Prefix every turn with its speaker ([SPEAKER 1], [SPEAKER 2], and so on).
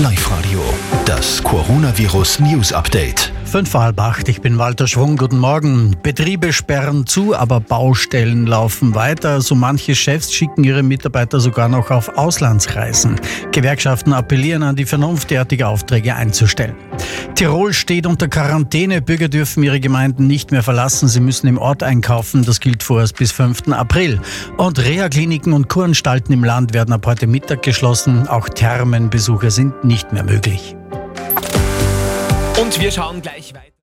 [SPEAKER 1] Live-Radio, das Coronavirus News Update.
[SPEAKER 2] Fünf vor halb acht, ich bin Walter Schwung, guten Morgen. Betriebe sperren zu, aber Baustellen laufen weiter. So manche Chefs schicken ihre Mitarbeiter sogar noch auf Auslandsreisen. Gewerkschaften appellieren an die Vernunft, derartige Aufträge einzustellen. Tirol steht unter Quarantäne. Bürger dürfen ihre Gemeinden nicht mehr verlassen. Sie müssen im Ort einkaufen. Das gilt vorerst bis 5. April. Und Reha-Kliniken und Kuranstalten im Land werden ab heute Mittag geschlossen. Auch Thermenbesuche sind nicht mehr möglich.
[SPEAKER 3] Und wir schauen gleich weiter.